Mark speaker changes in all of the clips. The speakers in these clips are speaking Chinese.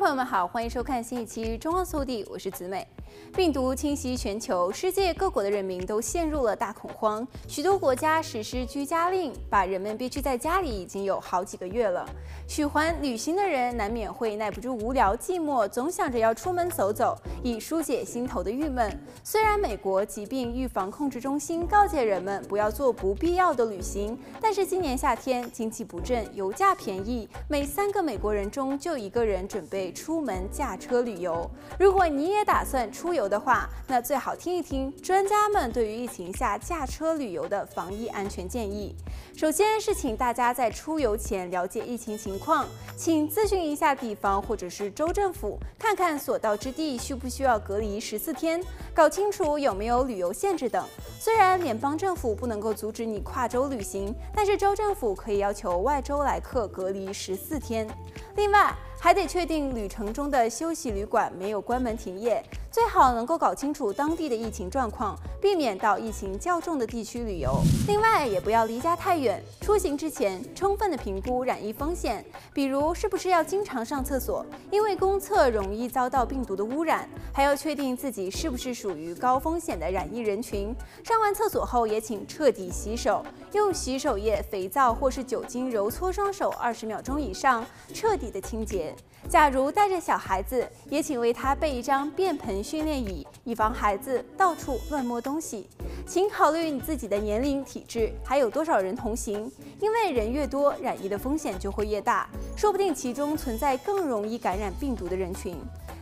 Speaker 1: 朋友们好，欢迎收看新一期《中澳速递》，我是子美。病毒侵袭全球，世界各国的人民都陷入了大恐慌，许多国家实施居家令，把人们憋屈在家里已经有好几个月了。喜欢旅行的人难免会耐不住无聊寂寞，总想着要出门走走，以疏解心头的郁闷。虽然美国疾病预防控制中心告诫人们不要做不必要的旅行，但是今年夏天经济不振，油价便宜，每三个美国人中就一个人准备出门驾车旅游。如果你也打算出游的话，那最好听一听专家们对于疫情下驾车旅游的防疫安全建议。首先是请大家在出游前了解疫情情况，请咨询一下地方或者是州政府，看看所到之地需不需要隔离十四天，搞清楚有没有旅游限制等。虽然联邦政府不能够阻止你跨州旅行，但是州政府可以要求外州来客隔离十四天。另外，还得确定旅程中的休息旅馆没有关门停业，最好能够搞清楚当地的疫情状况，避免到疫情较重的地区旅游。另外，也不要离家太远，出行之前充分的评估染疫风险，比如是不是要经常上厕所，因为公厕容易遭到病毒的污染，还要确定自己是不是属于高风险的染疫人群。上完厕所后也请彻底洗手，用洗手液、肥皂或是酒精揉搓双手二十秒钟以上，彻底的清洁。假如带着小孩子，也请为他备一张便盆训练椅，以防孩子到处乱摸东西。请考虑你自己的年龄、体质，还有多少人同行，因为人越多，染疫的风险就会越大，说不定其中存在更容易感染病毒的人群。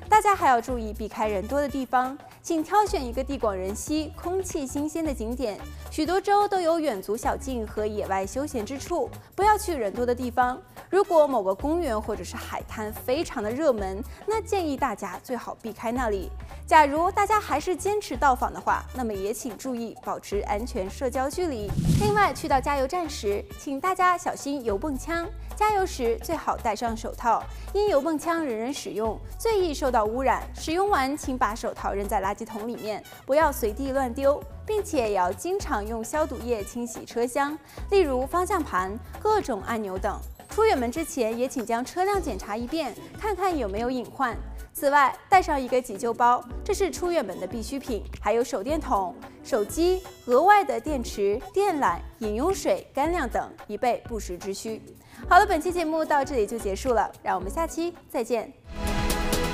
Speaker 1: 大家还要注意避开人多的地方，请挑选一个地广人稀、空气新鲜的景点。许多州都有远足小径和野外休闲之处，不要去人多的地方。如果某个公园或者是海滩非常的热门，那建议大家最好避开那里。假如大家还是坚持到访的话，那么也请注意保持安全社交距离。另外，去到加油站时，请大家小心油泵枪。加油时最好戴上手套，因油泵枪人人使用，最易受到到污染。使用完请把手套扔在垃圾桶里面，不要随地乱丢，并且也要经常用消毒液清洗车厢，例如方向盘、各种按钮等。出远门之前，也请将车辆检查一遍，看看有没有隐患。此外，带上一个急救包，这是出远门的必需品，还有手电筒、手机、额外的电池、电缆、饮用水、干粮等，以备不时之需。好了，本期节目到这里就结束了，让我们下期再见。